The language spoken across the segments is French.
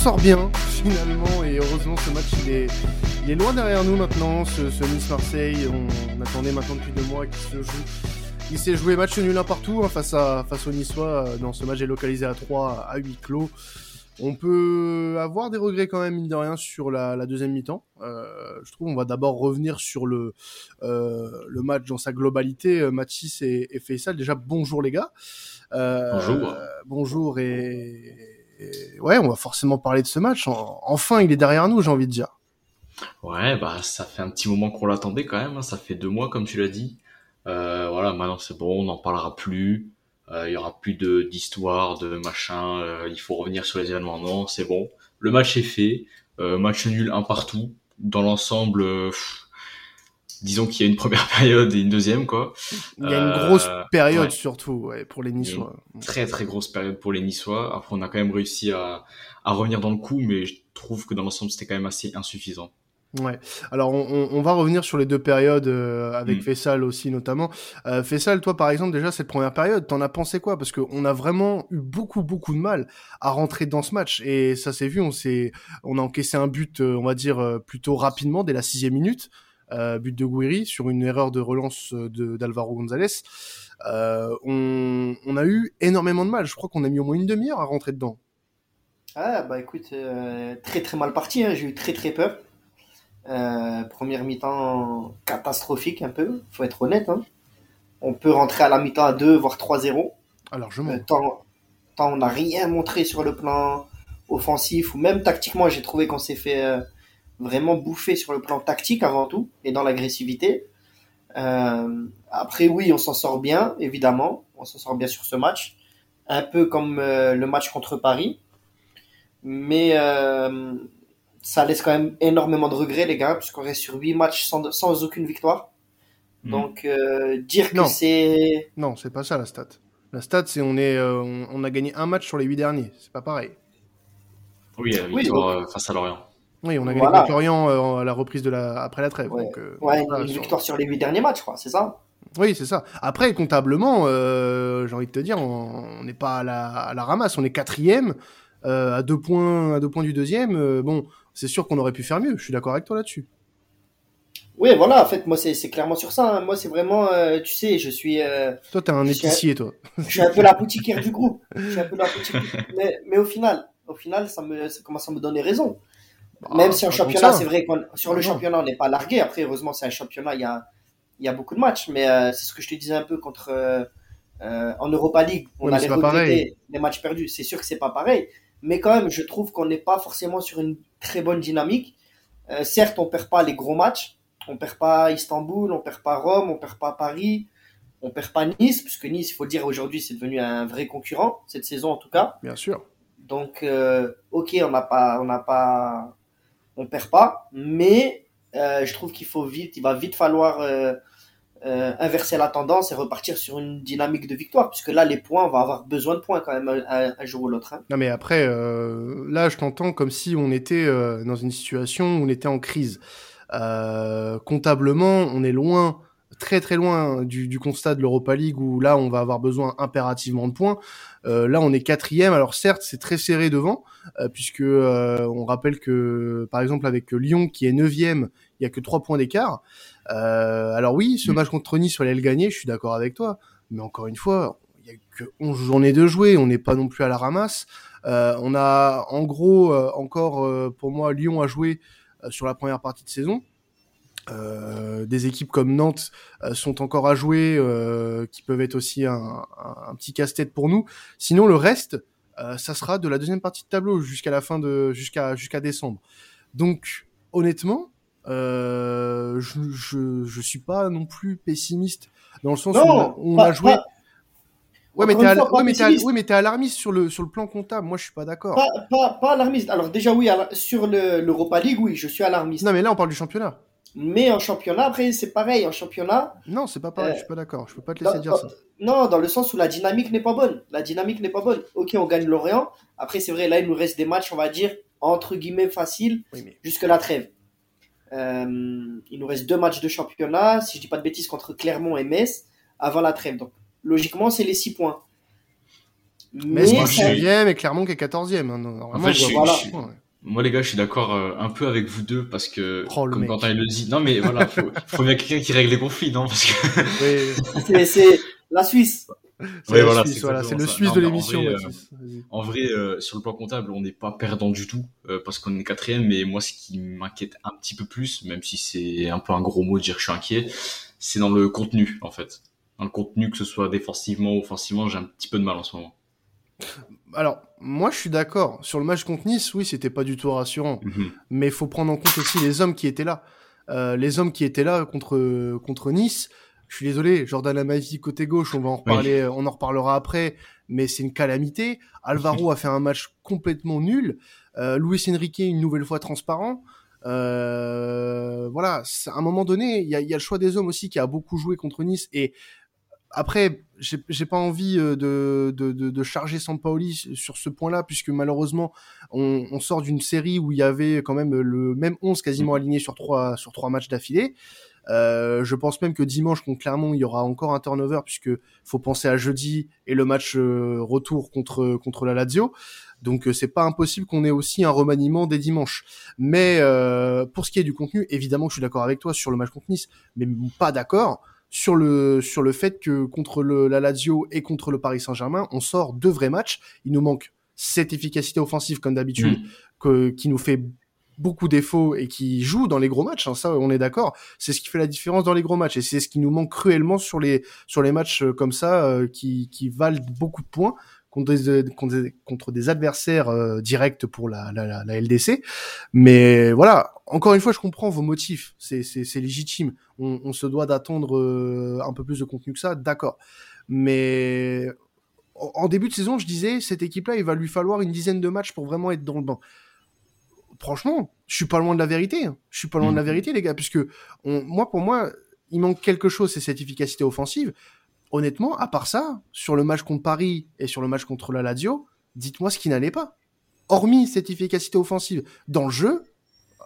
sort bien finalement et heureusement ce match il est, il est loin derrière nous maintenant, ce, Nice-Marseille, on, attendait maintenant depuis deux mois qu'il se joue. Il s'est joué match nul un partout hein, face, à, face au Niçois. Dans ce match est localisé à 3 à 8 clos. On peut avoir des regrets quand même, mine de rien, sur la, deuxième mi-temps. Euh, je trouve on va d'abord revenir sur le, euh, le match dans sa globalité. Euh, Mathis et, et Faisal, déjà bonjour les gars. bonjour. bonjour et, ouais, on va forcément parler de ce match. enfin, il est derrière nous, j'ai envie de dire. Ouais, bah ça fait un petit moment qu'on l'attendait quand même. Hein. Ça fait deux mois, comme tu l'as dit. voilà, maintenant c'est bon, on n'en parlera plus. Euh, il y aura plus de d'histoire, de machin. Euh, il faut revenir sur les événements. Non, c'est bon. Le match est fait. Euh, match nul un partout. Dans l'ensemble, disons qu'il y a une première période et une deuxième quoi. Il y a une grosse période surtout ouais, pour les Niçois. très très grosse période pour les Niçois. Après on a quand même réussi à, à revenir dans le coup, mais je trouve que dans l'ensemble c'était quand même assez insuffisant. Ouais. Alors on, on, va revenir sur les deux périodes euh, avec mm. Fessal aussi notamment. Euh, Fessal, toi par exemple déjà cette première période, t'en as pensé quoi? Parce qu'on a vraiment eu beaucoup beaucoup de mal à rentrer dans ce match et ça s'est vu. On s'est, on a encaissé un but, euh, on va dire euh, plutôt rapidement dès la sixième minute, but de Guiri sur une erreur de relance de d'Alvaro González. on, on a eu énormément de mal. Je crois qu'on a mis au moins une demi-heure à rentrer dedans. Ah bah écoute, très très mal parti. Hein. J'ai eu très très peur. Euh, première mi-temps catastrophique un peu, faut être honnête. Hein. On peut rentrer à la mi-temps à 2, voire 3-0. Alors je euh, tant, tant, on n'a rien montré sur le plan offensif ou même tactiquement, j'ai trouvé qu'on s'est fait euh, vraiment bouffer sur le plan tactique avant tout et dans l'agressivité. après oui, on s'en sort bien, évidemment. On s'en sort bien sur ce match. Un peu comme le match contre Paris. Mais ça laisse quand même énormément de regrets, les gars, puisqu'on reste sur 8 matchs sans, sans aucune victoire. Hmm. Donc, euh, dire que c'est. Non, c'est pas ça la stat. La stat, c'est on, est, euh, on, a gagné un match sur les 8 derniers. C'est pas pareil. Oui, la victoire euh, face à Lorient. Oui, on a gagné contre Lorient à la reprise de la... après la trêve. Ouais, ouais une victoire sur... les 8 derniers matchs, quoi, c'est ça? Oui, c'est ça. Après, comptablement, j'ai envie de te dire, on n'est pas à la, à la, ramasse. On est quatrième, à deux points, à deux points du deuxième. bon, c'est sûr qu'on aurait pu faire mieux. Je suis d'accord avec toi là-dessus. Oui, voilà, en fait, moi, c'est clairement sur ça. Hein. Moi, c'est vraiment, euh, tu sais, je suis. Euh, toi, t'es un épicier, toi. Je suis un peu la boutiquière du groupe. Je suis un peu la mais, mais, au final, au final, ça, me, ça commence à me donner raison. Bah, Même si en championnat, c'est vrai qu'on sur le championnat, on n'est pas largué. Après, heureusement, c'est un championnat, il y a, il y a beaucoup de matchs. Mais euh, c'est ce que je te disais un peu contre. en Europa League, on a les matchs perdus. C'est sûr que c'est pas pareil. Mais quand même, je trouve qu'on n'est pas forcément sur une très bonne dynamique. Euh, certes, on perd pas les gros matchs, on perd pas Istanbul, on perd pas Rome, on perd pas Paris, on perd pas Nice, puisque Nice, il faut le dire aujourd'hui, c'est devenu un vrai concurrent cette saison en tout cas. Bien sûr. Donc, euh, ok, on n'a pas, on n'a pas, on perd pas, mais euh, je trouve qu'il faut vite, il va vite falloir euh, inverser la tendance et repartir sur une dynamique de victoire, puisque là, les points, on va avoir besoin de points quand même un, jour ou l'autre. Hein. Non, mais après, euh, là, je t'entends comme si on était euh, dans une situation où on était en crise. comptablement, on est loin, très très loin du, du constat de l'Europa League où là, on va avoir besoin impérativement de points. là, on est quatrième. Alors certes, c'est très serré devant, puisque on rappelle que, par exemple, avec Lyon qui est neuvième, il y a que trois points d'écart. Euh, alors oui, ce mm. match contre Nice, fallait le gagner, je suis d'accord avec toi. Mais encore une fois, il y a que 11 journées de jouer, on n'est pas non plus à la ramasse. Euh, on a en gros euh, encore pour moi Lyon à jouer sur la première partie de saison. Des équipes comme Nantes sont encore à jouer, qui peuvent être aussi un, un petit casse-tête pour nous. Sinon le reste, ça sera de la deuxième partie de tableau jusqu'à la fin de jusqu'à jusqu'à décembre. Donc honnêtement, euh, je, je, je, suis pas non plus pessimiste dans le sens où on, a joué. Ouais mais, ouais, t'es alarmiste sur le, sur le plan comptable. Moi, je suis pas d'accord. Pas, pas, pas, alarmiste. Alors, déjà, oui, sur l'Europa League, oui, je suis alarmiste. Non, mais là, on parle du championnat. Mais en championnat, après, c'est pareil. En championnat. Non, c'est pas pareil. Euh, je suis pas d'accord. Je peux pas te laisser dire ça. Non, dans le sens où la dynamique n'est pas bonne. La dynamique n'est pas bonne. Ok, on gagne Lorient. Après, c'est vrai, là, il nous reste des matchs, on va dire, entre guillemets, faciles, jusque la trêve. Euh, il nous reste deux matchs de championnat, si je dis pas de bêtises, contre Clermont et Metz, avant la trêve. Donc, logiquement, c'est les six points. Mais, c'est 9 et Clermont qui est 14e. Hein, en fait, je, voilà. Moi, les gars, je suis d'accord euh, un peu avec vous deux parce que, oh, comme Quentin le dit, non, mais voilà, faut, faut bien quelqu'un qui règle les conflits, non parce que... c'est la Suisse. C'est voilà, c'est le Suisse de l'émission. En vrai, euh, euh, sur le plan comptable, on n'est pas perdant du tout parce qu'on est quatrième. Mais moi, ce qui m'inquiète un petit peu plus, même si c'est un peu un gros mot de dire que je suis inquiet, c'est dans le contenu, en fait. Dans le contenu, que ce soit défensivement ou offensivement, j'ai un petit peu de mal en ce moment. Alors, moi, je suis d'accord. Sur le match contre Nice, oui, c'était pas du tout rassurant. Mhm. Mais il faut prendre en compte aussi les hommes qui étaient là. Euh, les hommes qui étaient là contre, contre Nice. Je suis désolé, Jordan Amavi côté gauche, on va en reparler, on en reparlera après, mais c'est une calamité. Alvaro a fait un match complètement nul. Euh, Luis Enrique, une nouvelle fois transparent. Euh, voilà, à un moment donné, il y a, y a, le choix des hommes aussi qui a beaucoup joué contre Nice et après, j'ai pas envie euh, de, de, de, de charger Sampaoli sur ce point-là, puisque malheureusement, on, on sort d'une série où il y avait quand même le même 11 quasiment aligné sur trois, sur trois matchs d'affilée. Euh, je pense même que dimanche contre Clermont, il y aura encore un turnover, puisque faut penser à jeudi et le match euh, retour contre, contre la Lazio. Donc euh, c'est pas impossible qu'on ait aussi un remaniement des dimanches. Mais euh, pour ce qui est du contenu, évidemment que je suis d'accord avec toi sur le match contre Nice, mais pas d'accord sur le sur le fait que contre le, la Lazio et contre le Paris Saint-Germain, on sort deux vrais matchs. Il nous manque cette efficacité offensive comme d'habitude, mm. que, qui nous fait beaucoup défauts et qui joue dans les gros matchs. Hein, ça, on est d'accord. C'est ce qui fait la différence dans les gros matchs et c'est ce qui nous manque cruellement sur les sur les matchs euh, comme ça euh, qui qui valent beaucoup de points contre des, contre des, adversaires euh, directs pour la, la, la, LDC. Mais voilà, encore une fois, je comprends vos motifs, c'est légitime. On, on, se doit d'attendre euh, un peu plus de contenu que ça, d'accord. Mais en début de saison, je disais, cette équipe-là, il va lui falloir une dizaine de matchs pour vraiment être dans le banc. Franchement, je suis pas loin de la vérité. Hein. Je suis pas loin de la mmh. vérité, les gars, puisque on, moi, pour moi, il manque quelque chose, c'est cette efficacité offensive honnêtement, à part ça, sur le match contre Paris et sur le match contre la Lazio, dites-moi ce qui n'allait pas. Hormis cette efficacité offensive dans le jeu,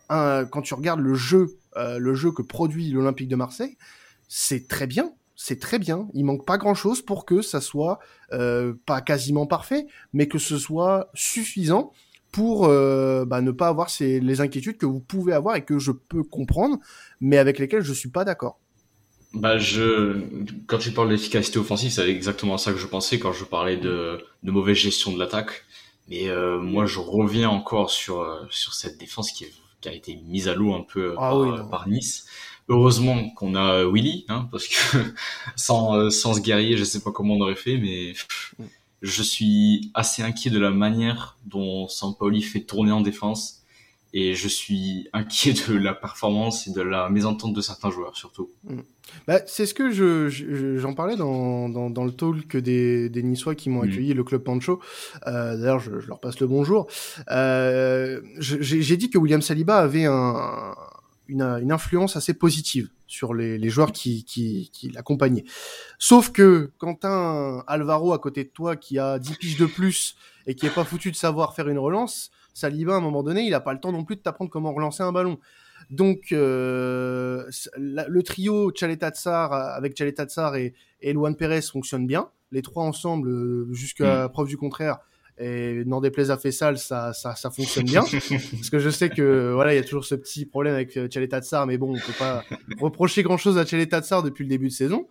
quand tu regardes le jeu, euh, le jeu que produit l'Olympique de Marseille, c'est très bien. C'est très bien. Il manque pas grand chose pour que ça soit euh, pas quasiment parfait, mais que ce soit suffisant pour euh, bah, ne pas avoir ces, les inquiétudes que vous pouvez avoir et que je peux comprendre, mais avec lesquelles je suis pas d'accord. Bah, je, quand tu parles d'efficacité offensive, c'est exactement ça que je pensais quand je parlais de, de mauvaise gestion de l'attaque. Mais euh, moi, je reviens encore sur euh, sur cette défense qui, qui a été mise à l'eau un peu ah par, par, Nice. Heureusement qu'on a Willy, hein, parce que sans euh, sans ce guerrier, je sais pas comment on aurait fait, mais mm. je suis assez inquiet de la manière dont Sampaoli fait tourner en défense et je suis inquiet de la performance et de la mésentente de certains joueurs surtout. Mm. Bah, c'est ce que je, j'en parlais dans, dans, dans, le talk des, des Niçois qui m'ont mm. accueilli, le club Pancho. Euh, d'ailleurs, je, je, leur passe le bonjour. Euh, j'ai dit que William Saliba avait un, une, une, influence assez positive sur les, les joueurs qui, qui, qui l'accompagnaient. Sauf que quand un Alvaro à côté de toi qui a 10 piges de plus et qui est pas foutu de savoir faire une relance, Saliba, à un moment donné, il n'a pas le temps non plus de t'apprendre comment relancer un ballon. Donc, euh, le trio Chaleta Tsar avec Chaleta Tsar et, et Luan Perez fonctionne bien. Les trois ensemble, euh, jusqu'à mm. preuve du contraire, et n'en déplaise à Fessal, ça, ça, ça fonctionne bien. Parce que je sais que voilà, il y a toujours ce petit problème avec euh, Chaleta Tsar, mais bon, on peut pas reprocher grand chose à Tsar depuis le début de saison.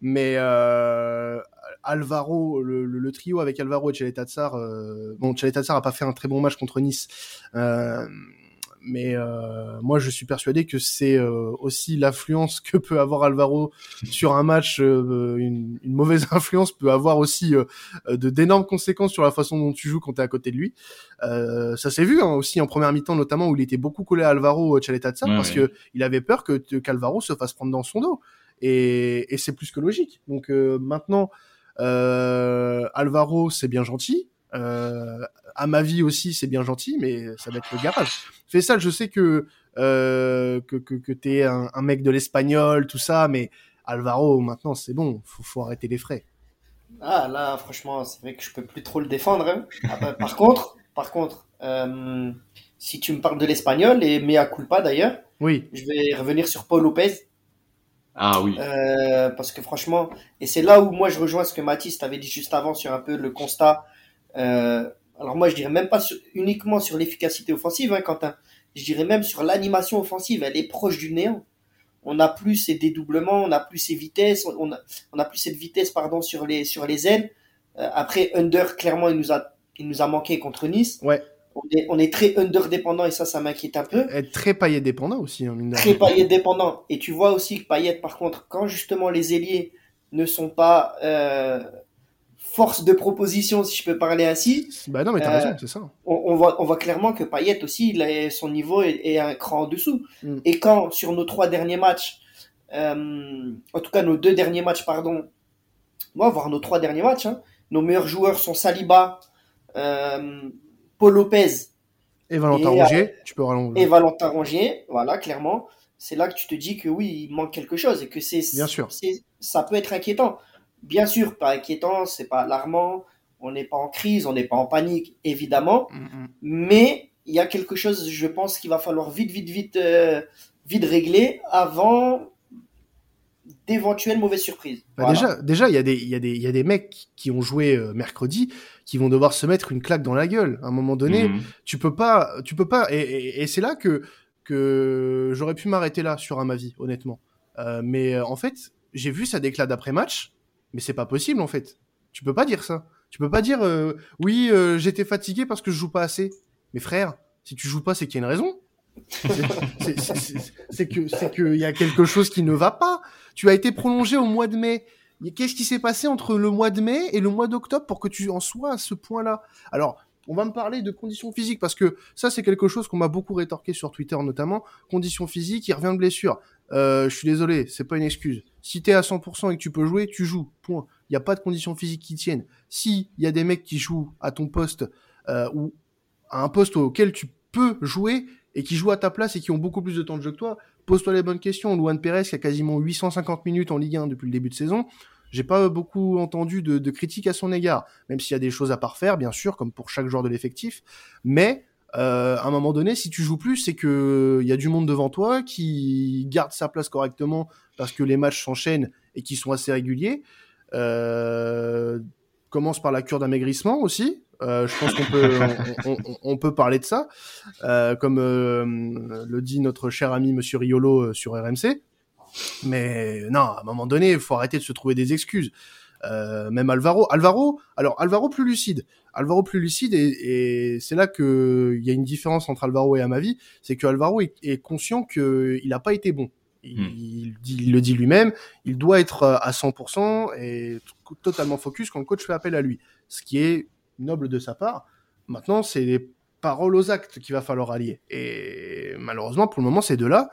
Mais euh, Alvaro, le, trio avec Alvaro et Chaletatsar, euh, bon, Chaletatsar a pas fait un très bon match contre Nice, euh, mais euh, moi je suis persuadé que c'est euh, aussi l'influence que peut avoir Alvaro sur un match, euh, une, une, mauvaise influence peut avoir aussi de d'énormes conséquences sur la façon dont tu joues quand tu es à côté de lui. ça s'est vu hein, aussi en première mi-temps notamment où il était beaucoup collé à Alvaro Chaletatsar parce que il avait peur que qu'Alvaro se fasse prendre dans son dos et, et c'est plus que logique. Donc maintenant euh, Alvaro, c'est bien gentil. Euh, à ma vie aussi, c'est bien gentil, mais ça va être le garage. Fais ça, je sais que euh, que, que, que t'es un, un, mec de l'espagnol, tout ça, mais Alvaro, maintenant, c'est bon, faut, faut arrêter les frais. Ah là, franchement, c'est vrai que je peux plus trop le défendre. Hein. Ah, bah, par contre, par contre, euh, si tu me parles de l'espagnol et mea culpa d'ailleurs, oui, je vais revenir sur Paul Lopez. Ah oui. Euh, parce que franchement, et c'est là où moi je rejoins ce que Mathis t'avait dit juste avant sur un peu le constat. Euh, alors moi je dirais même pas uniquement sur l'efficacité offensive, hein, Quentin. Je dirais même sur l'animation offensive, elle est proche du néant. On n'a plus ces dédoublements, on n'a plus ces vitesses, on a, on a plus cette vitesse pardon sur les sur les ailes. Euh, après Under clairement il nous a il nous a manqué contre Nice. Ouais on est, très under dépendant et ça, ça m'inquiète un peu. Être très paillet dépendant aussi. Hein, très paillet dépendant. Et tu vois aussi que Payet, par contre, quand justement les ailiers ne sont pas euh, force de proposition, si je peux parler ainsi. Bah non, mais t'as euh, raison, c'est ça. On, voit, on voit clairement que Payet aussi, il son niveau est, un cran en dessous. Mm. Et quand sur nos trois derniers matchs, euh, en tout cas nos deux derniers matchs, pardon, moi, voir nos trois derniers matchs, hein, nos meilleurs joueurs sont Saliba. Paul Lopez. Et Valentin Rongier, tu peux rallonger. Et Valentin Rongier, voilà, clairement. C'est là que tu te dis que oui, il manque quelque chose et que c'est. Bien sûr. Ça peut être inquiétant. Bien sûr, pas inquiétant, c'est pas alarmant. On n'est pas en crise, on n'est pas en panique, évidemment. Mm, mm. Mais il y a quelque chose, je pense, qu'il va falloir vite, vite, vite, euh, vite régler avant d'éventuelles mauvaises surprises. Bah, déjà, déjà, il y a des, il y a des, il y a des mecs qui ont joué euh, mercredi, qui vont devoir se mettre une claque dans la gueule. À un moment donné, mhm. tu peux pas, tu peux pas, et, et, c'est là que que j'aurais pu m'arrêter là sur un vie, honnêtement. Euh, mais euh, en fait, j'ai vu sa déclate d'après match, mais c'est pas possible en fait. Tu peux pas dire ça. Tu peux pas dire oui, j'étais fatigué parce que je joue pas assez. Mais frère, si tu joues pas, c'est qu'il y a une raison. C'est que c'est qu'il y a quelque chose qui ne va pas. Tu as été prolongé au mois de mai. Qu'est-ce qui s'est passé entre le mois de mai et le mois d'octobre pour que tu en sois à ce point-là? Alors, on va me parler de conditions physiques parce que ça, c'est quelque chose qu'on m'a beaucoup rétorqué sur Twitter notamment. Conditions physiques, il revient de blessure. Euh, je suis désolé, c'est pas une excuse. Si t'es à 100% et que tu peux jouer, tu joues. Point. Il n'y a pas de conditions physiques qui tiennent. Si il y a des mecs qui jouent à ton poste euh, ou à un poste auquel tu peux jouer, et qui jouent à ta place et qui ont beaucoup plus de temps de jeu que toi, pose-toi les bonnes questions. Luan Perez qui a quasiment 850 minutes en Ligue 1 depuis le début de saison. J'ai pas beaucoup entendu de, critiques à son égard, même s'il y a des choses à parfaire, bien sûr, comme pour chaque joueur de l'effectif. Mais euh, à un moment donné, si tu joues plus, c'est que il y a du monde devant toi qui garde sa place correctement parce que les matchs s'enchaînent et qui sont assez réguliers. Euh, commence par la cure d'amaigrissement aussi. Euh, je pense qu'on peut, on, peut parler de ça, euh, comme euh, le dit notre cher ami Monsieur Riolo sur RMC. Mais non, à un moment donné, il faut arrêter de se trouver des excuses. même Alvaro, Alvaro, alors Alvaro plus lucide, Alvaro plus lucide et, c'est là que il y a une différence entre Alvaro et Amavi, c'est que Alvaro est, est conscient qu'il n'a pas été bon. Il, hmm. il, dit, il, le dit lui-même, il doit être à 100% et totalement focus quand le coach fait appel à lui. Ce qui est noble de sa part. Maintenant, c'est les paroles aux actes qu'il va falloir allier. Et malheureusement, pour le moment, ces deux-là,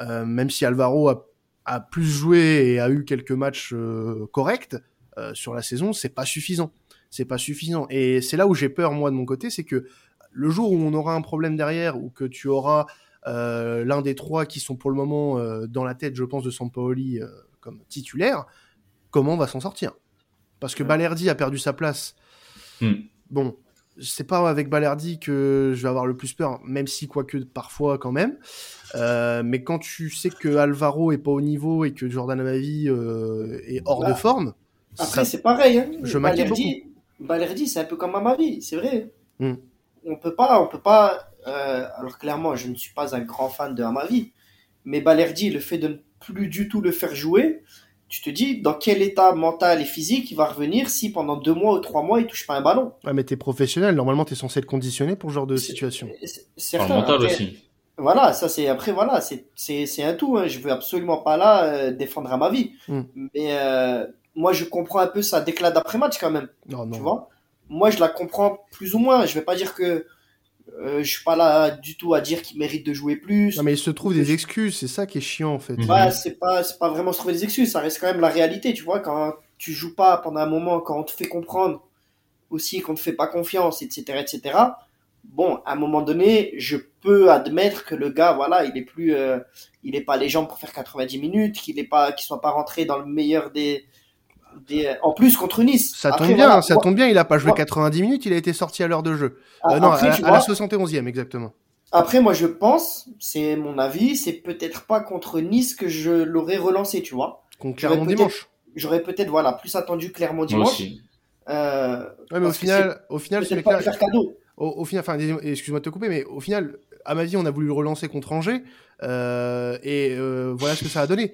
euh, même si Alvaro a, a, plus joué et a eu quelques matchs euh, corrects euh, sur la saison, c'est pas suffisant. C'est pas suffisant. Et c'est là où j'ai peur, moi, de mon côté, c'est que le jour où on aura un problème derrière, ou que tu auras l'un des trois qui sont pour le moment dans la tête, je pense, de Sampaoli comme titulaire, comment on va s'en sortir? Parce que Balerdi a perdu sa place Hmm. Bon, c'est pas avec Balerdi que je vais avoir le plus peur, même si quoique parfois quand même. Euh, mais quand tu sais que Alvaro est pas au niveau et que Jordan Amavi euh, est hors de bah, forme. Après, c'est pareil. Hein. Je Balerdi, Balerdi c'est un peu comme Amavi, c'est vrai. Hmm. On peut pas, on peut pas. Euh, alors clairement, je ne suis pas un grand fan de Amavi, mais Balerdi, le fait de ne plus du tout le faire jouer, tu te dis dans quel état mental et physique il va revenir si pendant deux mois ou trois mois il touche pas un ballon? Ouais, mais t'es professionnel, normalement t'es censé être conditionné pour ce genre de situation. C'est mental aussi. Voilà, ça c'est après voilà, c'est c'est un tout. Hein. Je veux absolument pas là euh, défendre à ma vie, hmm. mais euh, moi je comprends un peu sa déclat d'après match quand même. Non, non. Tu vois, moi je la comprends plus ou moins. Je vais pas dire que euh, je suis pas là du tout à dire qu'il mérite de jouer plus. Non, mais il se trouve des excuses, c'est ça qui est chiant en fait. Bah, c'est pas, c'est pas vraiment se trouver des excuses, ça reste quand même la réalité, tu vois, quand tu joues pas pendant un moment, quand on te fait comprendre aussi qu'on te fait pas confiance, etc., etc. Bon, à un moment donné, je peux admettre que le gars, voilà, il est plus, euh, il est pas les jambes pour faire 90 minutes, qu'il est pas, qu'il soit pas rentré dans le meilleur des, en plus contre Nice. Ça tombe bien, ça tombe bien, il a pas joué 90 minutes, il a été sorti à l'heure de jeu. Ah, euh, non, à, la 71e exactement. Après, moi, je pense, c'est mon avis, c'est peut-être pas contre Nice que je l'aurais relancé, tu vois. Contre Clermont dimanche. J'aurais peut-être, voilà, plus attendu Clermont dimanche. Euh, ouais, mais au final, au final, c'est pas faire cadeau. Au, final, enfin, excuse-moi de te couper, mais au final, à ma vie, on a voulu le relancer contre Angers, euh, et euh, voilà ce que ça a donné.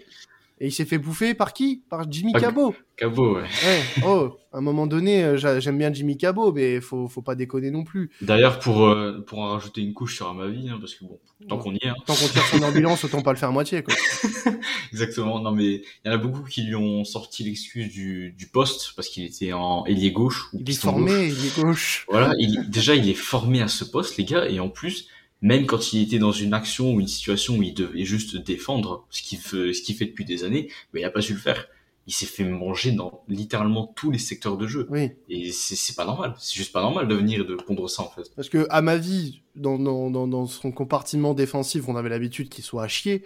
Et il s'est fait bouffer par qui? Par Jimmy Cabot. Cabot, ouais. ouais. Oh, à un moment donné, euh, j'aime bien Jimmy Cabot, mais faut, faut pas déconner non plus. D'ailleurs, pour, euh, pour en rajouter une couche sur ma vie, hein, parce que bon, tant qu'on y est. Hein. Tant qu'on tire son ambulance, autant pas le faire à moitié, quoi. Exactement. Non, mais il y en a beaucoup qui lui ont sorti l'excuse du, du poste, parce qu'il était en ailier gauche. Ou il est formé, ailier gauche. Voilà, il, déjà, il est formé à ce poste, les gars, et en plus, même quand il était dans une action ou une situation où il devait juste défendre, ce qu'il fait, ce qu'il fait depuis des années, mais il n'a pas su le faire. Il s'est fait manger dans littéralement tous les secteurs de jeu. Oui. Et c'est pas normal. C'est juste pas normal de venir de pondre ça, en fait. Parce que, à ma vie, dans, dans, dans, son compartiment défensif, on avait l'habitude qu'il soit à chier.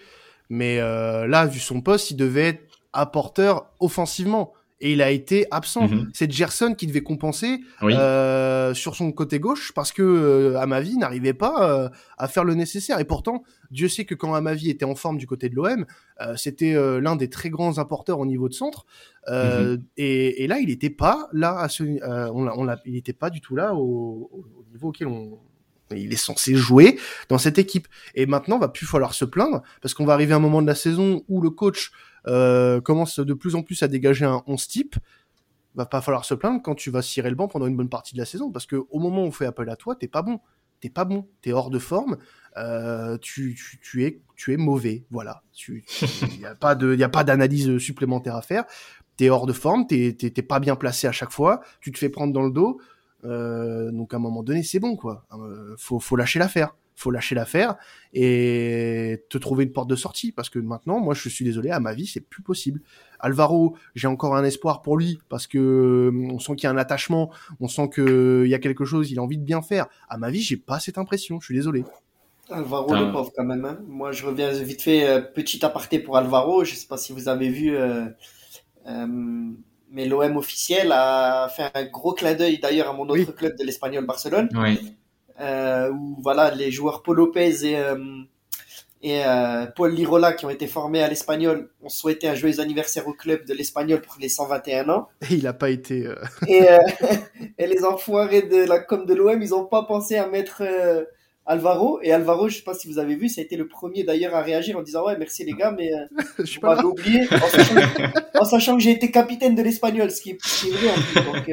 Mais euh, là, vu son poste, il devait être apporteur offensivement et il a été absent. Mhm. C'est Gerson qui devait compenser euh, sur son côté gauche parce que euh, Amavi n'arrivait pas euh, à faire le nécessaire. Et pourtant, Dieu sait que quand Amavi était en forme du côté de l'OM, euh, c'était euh, l'un des très grands apporteurs au niveau de centre. Mhm. et, et, là, il n'était pas là. À ce, on on il n'était pas du tout là au, au niveau auquel on, il est censé jouer dans cette équipe. Et maintenant, va plus falloir se plaindre parce qu'on va arriver à un moment de la saison où le coach euh, commence de plus en plus à dégager un 11 type, va pas falloir se plaindre quand tu vas cirer le banc pendant une bonne partie de la saison, parce que au moment où on fait appel à toi, t'es pas bon, t'es pas bon, t'es hors de forme, euh, tu, es mauvais, voilà. Il y a pas y a pas d'analyse supplémentaire à faire. T'es hors de forme, t'es pas bien placé à chaque fois, tu te fais prendre dans le dos. Euh, donc à un moment donné, c'est bon quoi. Faut lâcher l'affaire faut lâcher l'affaire et te trouver une porte de sortie parce que maintenant, moi, je suis désolé, à ma vie, c'est plus possible. Alvaro, j'ai encore un espoir pour lui parce que euh, on sent qu'il y a un attachement, on sent qu'il y a quelque chose, il a envie de bien faire. À ma vie, j'ai pas cette impression. Je suis désolé. Alvaro, le pauvre quand même. Hein. Moi, je reviens vite fait, euh, petit aparté pour Alvaro. Je sais pas si vous avez vu. Euh, mais l'OM officiel a fait un gros clin d'œil d'ailleurs à mon autre club de l'Espagnol Barcelone. Oui euh, où voilà les joueurs Paul Lopez et euh, et euh, Paul Lirola qui ont été formés à l'Espagnol ont souhaité un joyeux anniversaire au club de l'Espagnol pour les 121 ans. Et il n'a pas été. Et, et, les enfoirés de la com de l'OM, ils n'ont pas pensé à mettre Alvaro. Et Alvaro, je sais pas si vous avez vu, ça a été le premier d'ailleurs à réagir en disant ouais merci les gars, mais je suis pas oublié en, sachant, que j'ai été capitaine de l'Espagnol, ce qui est, ce qui est vrai en plus. Donc,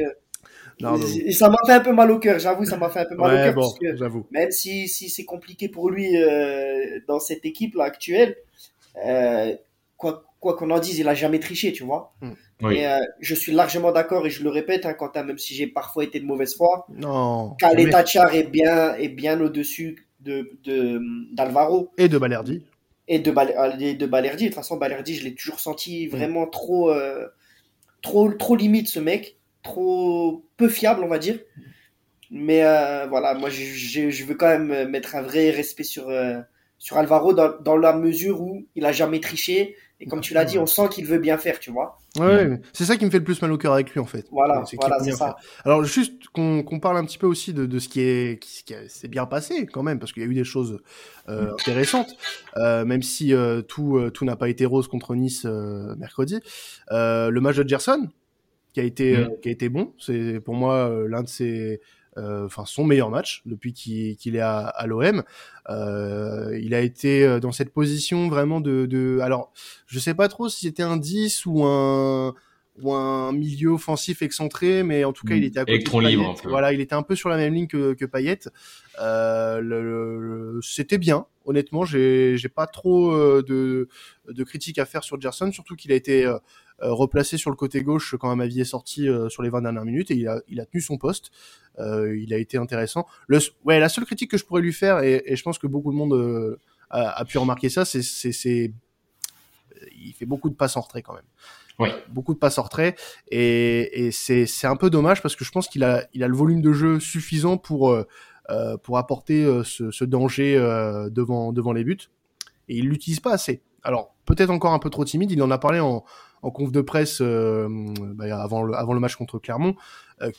et, ça m'a fait un peu mal au cœur, j'avoue, ça m'a fait un peu mal au cœur. parce que même si, si c'est compliqué pour lui euh, dans cette équipe-là actuelle, euh, quoi quoi qu'on en dise, il a jamais triché, tu vois. Hmm. Et euh, je suis largement d'accord et je le répète, hein, Quentin, même si j'ai parfois été de mauvaise foi, non, Tachar est bien, est bien au-dessus de d'Alvaro. et de Balerdi. Et de, de Balerdi. De toute façon, Balerdi, je l'ai toujours senti vraiment trop, trop, trop limite, ce mec trop peu fiable, on va dire. Mais euh, voilà, moi je, je, veux quand même mettre un vrai respect sur, euh, sur Alvaro dans, dans, la mesure où il a jamais triché. Et comme tu l'as dit, on sent qu'il veut bien faire, tu vois. Ouais, c'est ça qui me fait le plus mal au cœur avec lui en fait. Voilà, c'est voilà, ça. Alors juste qu'on parle un petit peu aussi de, de ce qui est qui, qui s'est bien passé quand même, parce qu'il y a eu des choses euh, intéressantes, même si tout tout n'a pas été rose contre Nice mercredi. le match de Gerson, qui a été mm. euh, qui a été bon. C'est pour moi euh, l'un de ses euh, enfin son meilleur match depuis qu'il est à, à l'OM. Euh, il a été dans cette position vraiment de, de alors je sais pas trop si c'était un 10 ou un ou un milieu offensif excentré, mais en tout cas, il mm. était à côté Électron libre. Voilà, il était un peu sur la même ligne que, que Payet. Euh, le, c'était bien. Honnêtement, j'ai, j'ai pas trop de, de critiques à faire sur Gerson, surtout qu'il a été euh, replacé sur le côté gauche quand ma vie est sorti euh, sur les 20 dernières minutes et il a, il a tenu son poste. Euh, il a été intéressant. Le, ouais, la seule critique que je pourrais lui faire, et, et je pense que beaucoup de monde a, a, pu remarquer ça, c'est, c'est, il fait beaucoup de passes en retrait quand même. Oui. Beaucoup de passes en retrait et, et c'est, c'est un peu dommage parce que je pense qu'il a, il a le volume de jeu suffisant pour, euh, pour apporter ce, ce danger euh, devant, devant les buts et il l'utilise pas assez. Alors peut-être encore un peu trop timide. Il en a parlé en, en conf de presse bah, avant, le, match contre Clermont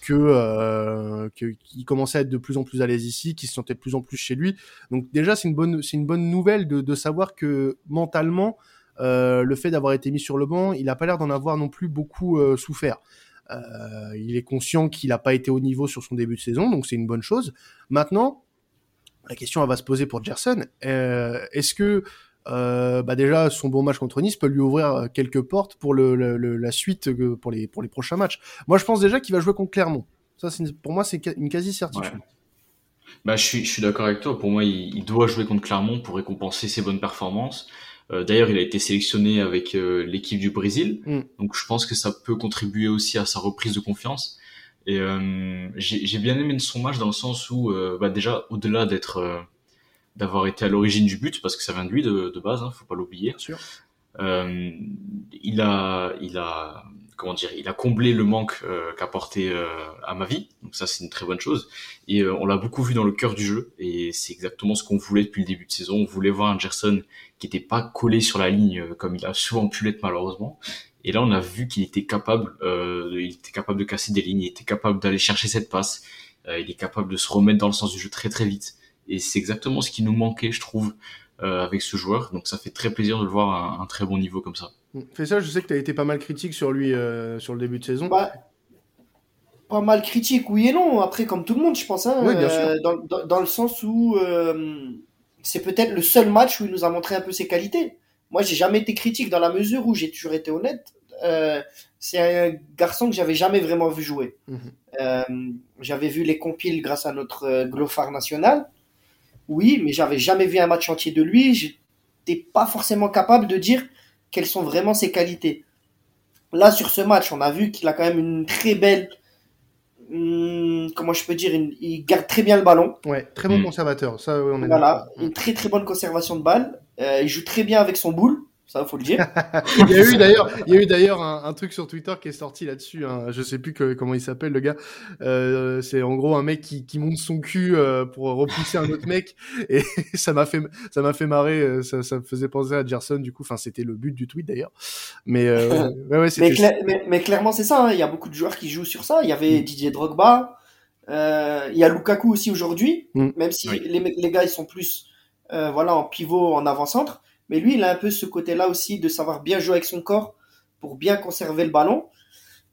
que qu'il commençait à être de plus en plus à l'aise ici, qu'il se sentait de plus en plus chez lui. Donc déjà c'est une bonne c'est une bonne nouvelle de, de savoir que mentalement le fait d'avoir été mis sur le banc, il a pas l'air d'en avoir non plus beaucoup souffert. Euh, il est conscient qu'il n'a pas été au niveau sur son début de saison, donc c'est une bonne chose. Maintenant, la question va se poser pour Gerson. Euh, est-ce que euh, bah déjà son bon match contre Nice peut lui ouvrir quelques portes pour le, la suite pour les pour les prochains matchs. Moi, je pense déjà qu'il va jouer contre Clermont. Ça, pour moi, c'est une quasi certitude. Bah, je suis, je suis d'accord avec toi. Pour moi, il, il, doit jouer contre Clermont pour récompenser ses bonnes performances. Euh, d'ailleurs, il a été sélectionné avec euh, l'équipe du Brésil, mm. donc je pense que ça peut contribuer aussi à sa reprise de confiance. Et euh, j'ai bien aimé son match dans le sens où, bah déjà, au-delà d'être, d'avoir été à l'origine du but, parce que ça vient de lui de, de base, hein, faut pas l'oublier. il a, il a comment dire, il a comblé le manque euh, qu'apportait euh, à ma vie. Donc ça, c'est une très bonne chose. Et euh, on l'a beaucoup vu dans le cœur du jeu. Et c'est exactement ce qu'on voulait depuis le début de saison. On voulait voir un Gerson qui n'était pas collé sur la ligne euh, comme il a souvent pu l'être malheureusement. Et là, on a vu qu'il était capable, il était capable de casser des lignes, il était capable d'aller chercher cette passe. il est capable de se remettre dans le sens du jeu très très vite. Et c'est exactement ce qui nous manquait, je trouve, avec ce joueur. Donc ça fait très plaisir de le voir à un très bon niveau comme ça. Fais ça, je sais que tu as été pas mal critique sur lui euh, sur le début de saison. Bah, pas mal critique, oui et non. Après, comme tout le monde, je pense. Hein, euh, dans, dans, le sens où euh, c'est peut-être le seul match où il nous a montré un peu ses qualités. Moi, j'ai jamais été critique dans la mesure où j'ai toujours été honnête. c'est un garçon que j'avais jamais vraiment vu jouer. Mhm. j'avais vu les compiles grâce à notre Glofar national. Oui, mais j'avais jamais vu un match entier de lui. J'étais pas forcément capable de dire quelles sont vraiment ses qualités. Là, sur ce match, on a vu qu'il a quand même une très belle. Hmm, comment je peux dire Il garde très bien le ballon. Ouais, très bon hmm. conservateur. Ça, on est voilà, une très très bonne conservation de balle. Euh, il joue très bien avec son boule ça faut le dire. il y a eu d'ailleurs, il y a eu d'ailleurs un, un, truc sur Twitter qui est sorti là-dessus. Hein. Je sais plus que, comment il s'appelle le gars. Euh, c'est en gros un mec qui, qui monte son cul euh, pour repousser un autre mec et ça m'a fait ça m'a fait marrer. Euh, ça, ça me faisait penser à Gerson du coup. Enfin c'était le but du tweet d'ailleurs. Mais, euh, ouais, ouais, mais, mais, clairement c'est ça. Hein. Il y a beaucoup de joueurs qui jouent sur ça. Il y avait mm. Didier Drogba. il y a Lukaku aussi aujourd'hui. Mm. Même si les, les gars ils sont plus voilà en pivot en avant-centre mais lui, il a un peu ce côté-là aussi de savoir bien jouer avec son corps pour bien conserver le ballon.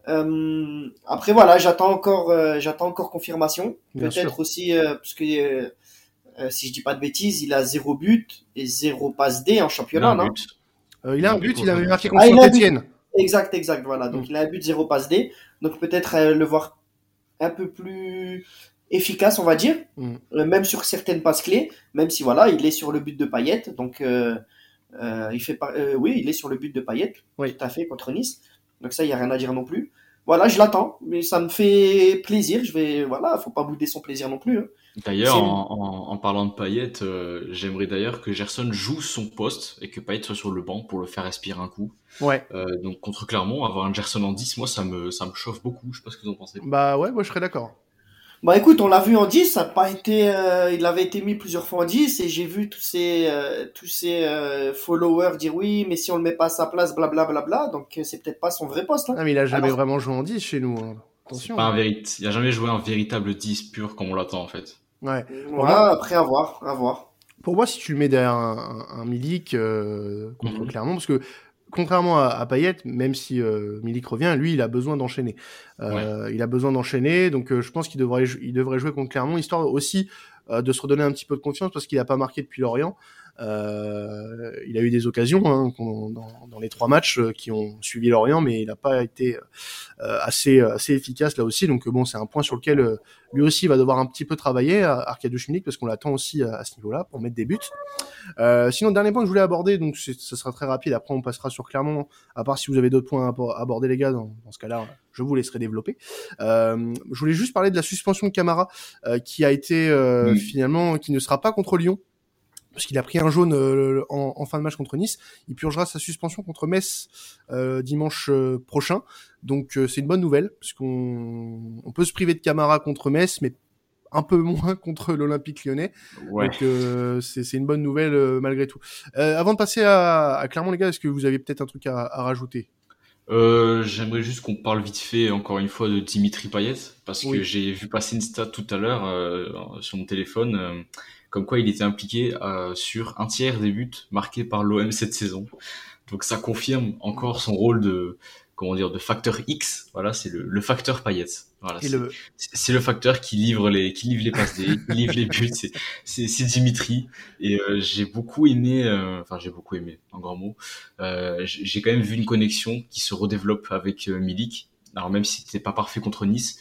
Euh, après voilà, j'attends encore, euh, j'attends encore confirmation. Peut-être aussi euh, parce que si je dis pas de bêtises, il a zéro but et zéro passe D en championnat, non Il a un but, il avait marqué contre ah, Etienne. Exact, exact, voilà. Donc mm. il a un but zéro passe D. Donc peut-être le voir un peu plus efficace, on va dire, mm. même sur certaines passes clés, même si voilà, il est sur le but de Payet. Donc il fait euh, oui, il est sur le but de Payet, oui. tout à fait, contre Nice. Donc ça, il n'y a rien à dire non plus. Voilà, je l'attends, mais ça me fait plaisir. Je vais, voilà, faut pas bouder son plaisir non plus. Hein. D'ailleurs, en, parlant de Payet, euh, j'aimerais d'ailleurs que Gerson joue son poste et que Payet soit sur le banc pour le faire respirer un coup. Ouais. donc contre Clermont, avoir un Gerson en 10, moi ça me ça me chauffe beaucoup. Je sais pas ce que vous en pensez. Bah ouais, moi je serais d'accord. Bah écoute, on l'a vu en 10, ça a pas été, euh, il avait été mis plusieurs fois en 10 et j'ai vu tous ces, euh, tous ces euh, followers dire oui, mais si on le met pas à sa place, blablabla, bla, bla, bla, donc c'est peut-être pas son vrai poste. Hein. Ah mais il a jamais vraiment joué en 10 chez nous. Hein. Attention. Pas un hein. Il a jamais joué un véritable 10 pur comme on l'attend en fait. Ouais. Voilà, après à voir, à voir. Pour moi, si tu le mets derrière un, un, Milik contre. Clermont, parce que contrairement à, à Payet, même si euh, Milik revient, lui, il a besoin d'enchaîner. Euh, Il a besoin d'enchaîner, donc euh, je pense qu'il devrait, il devrait jouer contre Clermont, histoire aussi euh, de se redonner un petit peu de confiance, parce qu'il n'a pas marqué depuis Lorient. Euh, il a eu des occasions hein, dans, dans, les trois matchs euh, qui ont suivi Lorient, mais il n'a pas été euh, assez assez efficace là aussi. Donc bon, c'est un point sur lequel lui aussi va devoir un petit peu travailler, Arkadiusz Milik, parce qu'on l'attend aussi à, ce niveau-là pour mettre des buts. Euh, sinon, dernier point que je voulais aborder, donc ce sera très rapide. Après, on passera sur Clermont. À part si vous avez d'autres points à aborder, les gars, dans, dans ce cas-là, je vous laisserai développer. Euh, je voulais juste parler de la suspension de Camara, euh, qui a été finalement, qui ne sera pas contre Lyon parce qu'il a pris un jaune euh, en, fin de match contre Nice. Il purgera sa suspension contre Metz euh, dimanche euh, prochain. Donc c'est une bonne nouvelle, puisqu'on on peut se priver de Camara contre Metz, mais un peu moins contre l'Olympique lyonnais. Donc c'est une bonne nouvelle malgré tout. avant de passer à, à Clermont, les gars, est-ce que vous avez peut-être un truc à, à rajouter? Euh, J'aimerais juste qu'on parle vite fait encore une fois de Dimitri Payet parce que j'ai vu passer une stat tout à l'heure euh, sur mon téléphone euh, comme quoi il était impliqué euh, sur un tiers des buts marqués par l'OM cette saison. Donc ça confirme encore son rôle de comment dire de facteur X. Voilà, c'est le, le, facteur Payet. Voilà, c'est le... le... facteur qui livre les qui livre les passes qui livre les buts. C'est Dimitri et euh, j'ai beaucoup aimé. Euh, enfin, j'ai beaucoup aimé. En grand mot. Euh, j'ai quand même vu une connexion qui se redéveloppe avec euh, Milik. Alors même si c'était pas parfait contre Nice,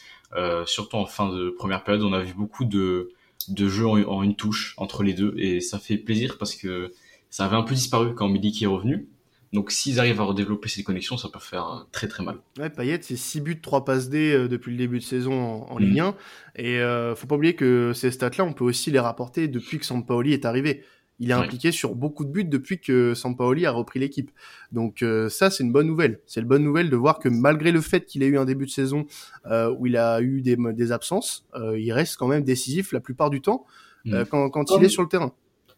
surtout en fin de première période, on a vu beaucoup de de jeux en, en, une touche entre les deux et ça fait plaisir parce que ça avait un peu disparu quand Milik est revenu donc s'ils arrivent à redévelopper ces connexions, ça peut faire très très mal. Ouais, Payet, c'est 6 buts, 3 passes D euh, depuis le début de saison en, en Ligue 1. Mm. Et euh, faut pas oublier que ces stats-là, on peut aussi les rapporter depuis que Sampaoli est arrivé. Il est impliqué sur beaucoup de buts depuis que Sampaoli a repris l'équipe. Donc euh, ça, c'est une bonne nouvelle. C'est une bonne nouvelle de voir que malgré le fait qu'il ait eu un début de saison euh, où il a eu des, des absences, euh, il reste quand même décisif la plupart du temps mm. quand, quand il est sur le terrain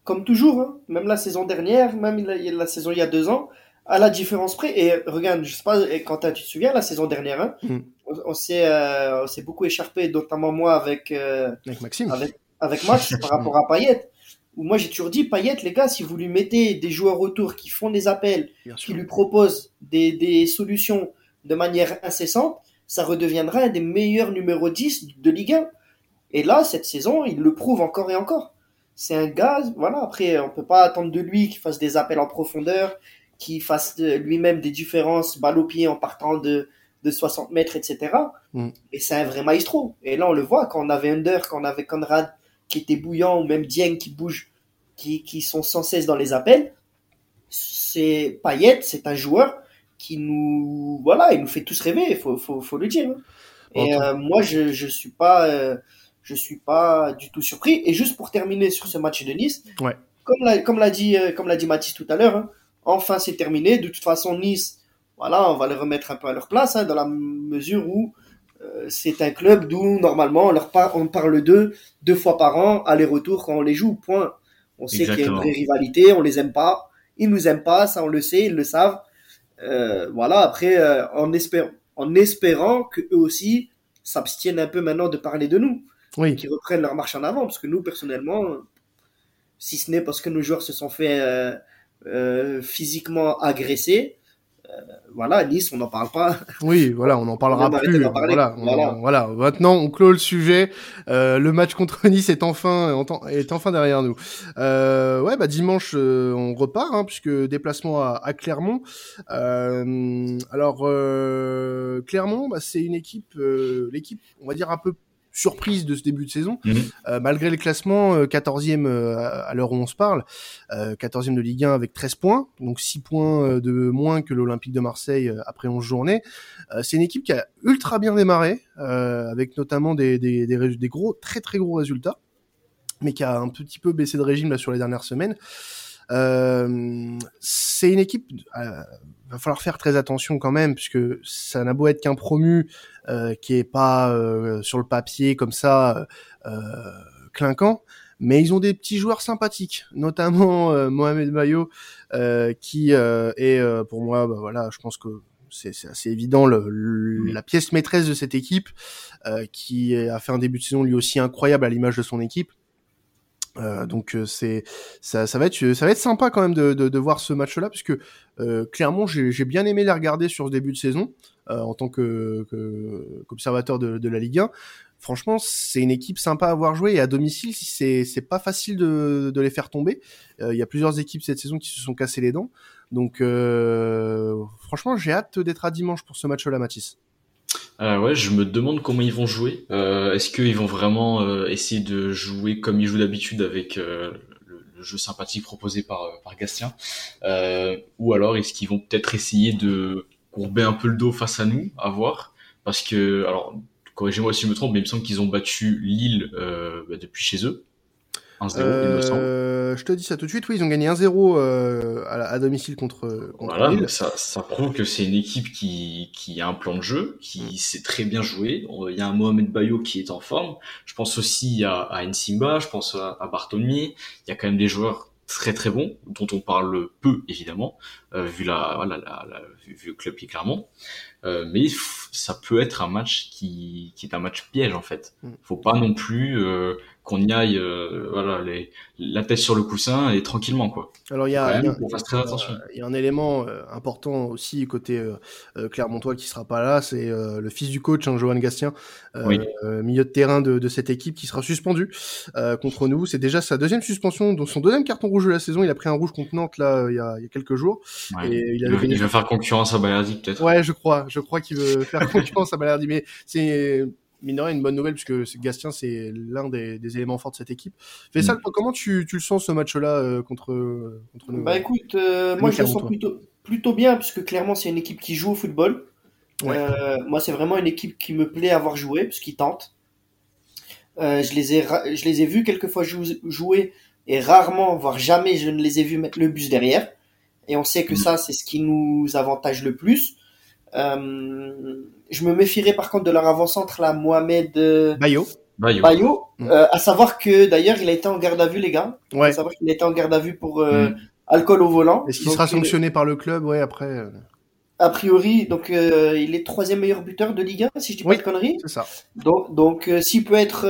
comme toujours, hein. même la saison dernière, même la, saison il y a deux ans, à la différence près. Et regarde, je sais pas, Quentin, tu te souviens, la saison dernière, hein, mm. on, euh, on s'est beaucoup écharpé, notamment moi avec, euh, avec Maxime. Avec, avec Max par rapport à Payet. Où moi j'ai toujours dit, Payet, les gars, si vous lui mettez des joueurs autour qui font des appels, qui lui proposent des, des solutions de manière incessante, ça redeviendra un des meilleurs numéros 10 de Ligue 1. Et là, cette saison, il le prouve encore et encore c'est un gars, voilà, après, on peut pas attendre de lui qu'il fasse des appels en profondeur, qu'il fasse lui-même des différences balle au pied en partant de, de 60 mètres, etc. Mm. Et c'est un vrai maestro. Et là, on le voit, quand on avait Under, quand on avait Conrad qui était bouillant, ou même Dieng qui bouge, qui, qui sont sans cesse dans les appels, c'est Payet, c'est un joueur qui nous, voilà, il nous fait tous rêver, il faut, faut, faut le dire. Et euh, moi, je, je suis pas, euh, je suis pas du tout surpris. Et juste pour terminer sur ce match de Nice, ouais. comme l'a comme l'a dit euh, comme l'a dit Mathis tout à l'heure, hein, enfin c'est terminé. De toute façon Nice, voilà, on va les remettre un peu à leur place hein, dans la mesure où euh, c'est un club d'où normalement on leur on parle d'eux deux fois par an aller-retour quand on les joue. Point. On sait qu'il y a une vraie rivalité, on les aime pas, ils nous aiment pas, ça on le sait, ils le savent. Euh, voilà. Après, euh, en espérant en espérant que eux aussi s'abstiennent un peu maintenant de parler de nous oui. qui reprennent leur marche en avant. Parce que nous, personnellement, si ce n'est parce que nos joueurs se sont fait euh, euh, physiquement agresser, euh, voilà, Nice, on n'en parle pas. Oui, voilà, on n'en parlera plus. Voilà, voilà. Maintenant, on clôt le sujet. Euh, le match contre Nice est enfin est enfin derrière nous. Euh, ouais, bah dimanche, euh, on repart hein, puisque déplacement à, à Clermont. alors Clermont, bah, c'est une équipe, l'équipe, on va dire un peu surprise de ce début de saison. Mhm. Euh, malgré le classement, 14e euh, euh, à l'heure où on se parle, 14e de Ligue 1 avec 13 points, donc 6 points de moins que l'Olympique de Marseille après 11 journées. c'est une équipe qui a ultra bien démarré, avec notamment des, des, des, gros, très très gros résultats, mais qui a un petit peu baissé de régime là sur les dernières semaines. C'est une équipe, va falloir faire très attention quand même, puisque ça n'a beau être qu'un promu euh, qui est pas euh, sur le papier comme ça euh, clinquant, mais ils ont des petits joueurs sympathiques, notamment Mohamed Bayo, qui est pour moi, bah, voilà, je pense que c'est assez évident le, la pièce maîtresse de cette équipe, qui a fait un début de saison lui aussi incroyable à l'image de son équipe. Euh, donc euh, c'est ça, ça va être ça va être sympa quand même de, de, de voir ce match-là puisque euh, clairement j'ai bien aimé les regarder sur ce début de saison euh, en tant que, qu'observateur de, de, la Ligue 1. Franchement, c'est une équipe sympa à voir jouer et à domicile, c'est c'est pas facile de, de les faire tomber. Il y a plusieurs équipes cette saison qui se sont cassées les dents. Donc franchement, j'ai hâte d'être à dimanche pour ce match-là, Mathis. Euh, ouais, je me demande comment ils vont jouer. Euh, Est-ce qu'ils vont vraiment euh, essayer de jouer comme ils jouent d'habitude avec euh, le, le, jeu sympathique proposé par, euh, par Gastien Ou alors est-ce qu'ils vont peut-être essayer de courber un peu le dos face à nous, à voir? Parce que, alors, corrigez-moi si je me trompe, mais il me semble qu'ils ont battu Lille bah, depuis chez eux. 1-0, euh, je te dis ça tout de suite. Oui, ils ont gagné 1-0 euh, à, à, domicile contre, contre voilà. Ça, ça prouve que c'est une équipe qui, qui a un plan de jeu, qui mm. sait très bien jouer. Il y a un Mohamed Bayo qui est en forme. Je pense aussi à, à Nsimba, je pense à, à Bartholomew. Il y a quand même des joueurs très très bon, dont on parle peu évidemment, euh, vu la voilà la, la, vu, le club qui est clairement. Euh, mais ça peut être un match qui, qui est un match piège en fait. Mm. Faut pas non plus euh, qu'on y aille, euh, voilà, les, la tête sur le coussin et tranquillement quoi. Alors il y a, un élément euh, important aussi côté euh, Clermontois qui sera pas là, c'est le fils du coach, hein, Johan Gastien, milieu de terrain de, de, cette équipe qui sera suspendu contre nous. C'est déjà sa deuxième suspension, donc son deuxième carton rouge de la saison. Il a pris un rouge contre Nantes là il y a, il y a quelques jours. Et il, il, veut, faire concurrence à Balerdi peut-être. Ouais, je crois, je crois qu'il veut faire concurrence à Balerdi, mais c'est mine une bonne nouvelle puisque Gastien c'est l'un des, des, éléments forts de cette équipe. Faisal, mm. comment tu, tu, le sens ce match-là euh, contre, contre nous Bah écoute, euh, moi je le sens plutôt, plutôt bien puisque clairement c'est une équipe qui joue au football. Euh, moi c'est vraiment une équipe qui me plaît avoir joué puisqu'ils tentent. je les ai je les ai vus quelques fois jouer et rarement voire jamais je ne les ai vus mettre le bus derrière. Et on sait que mm. ça c'est ce qui nous avantage le plus. Euh, je me méfierais par contre de leur avant-centre, là, Mohamed euh, Bayo. Bayo. Mm. Euh, à savoir que d'ailleurs, il a été en garde à vue, les gars. Ouais. À savoir qu'il a été en garde à vue pour mm. alcool au volant. Est-ce qu'il sera sanctionné par le club? Ouais, après. A priori, donc il est troisième meilleur buteur de Ligue 1, si je dis pas de conneries. C'est ça. Donc, donc s'il peut être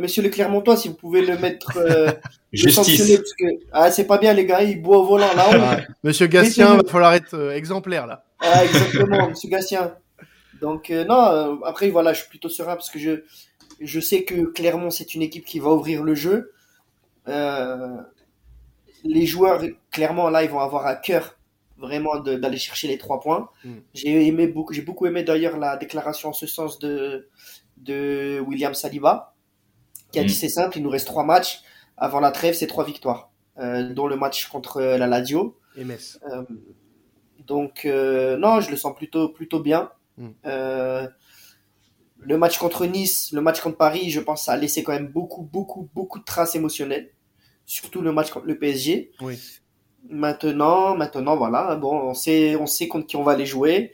Monsieur le Clermontois, si vous pouvez le mettre Justice. Parce que, ah, c'est pas bien, les gars, il boit au volant là. Monsieur Gastien, va falloir être exemplaire là. Ah, exactement, Monsieur Gatien. Donc euh, non, euh, après voilà, je suis plutôt serein parce que je je sais que Clermont c'est une équipe qui va ouvrir le jeu. Euh, les joueurs clairement là ils vont avoir à cœur vraiment d'aller chercher les trois points. Mm. J'ai aimé beaucoup, j'ai beaucoup aimé d'ailleurs la déclaration en ce sens de de William Saliba qui a dit mm. c'est simple, il nous reste trois matchs avant la trêve, c'est trois victoires, dont le match contre la Lazio. Et Metz. Donc euh, non, je le sens plutôt plutôt bien. Hmm. Euh, le match contre Nice, le match contre Paris, je pense, ça a laissé quand même beaucoup beaucoup beaucoup de traces émotionnelles. Surtout le match contre le PSG. Oui. Maintenant, maintenant, voilà, bon, on sait, on sait contre qui on va aller jouer,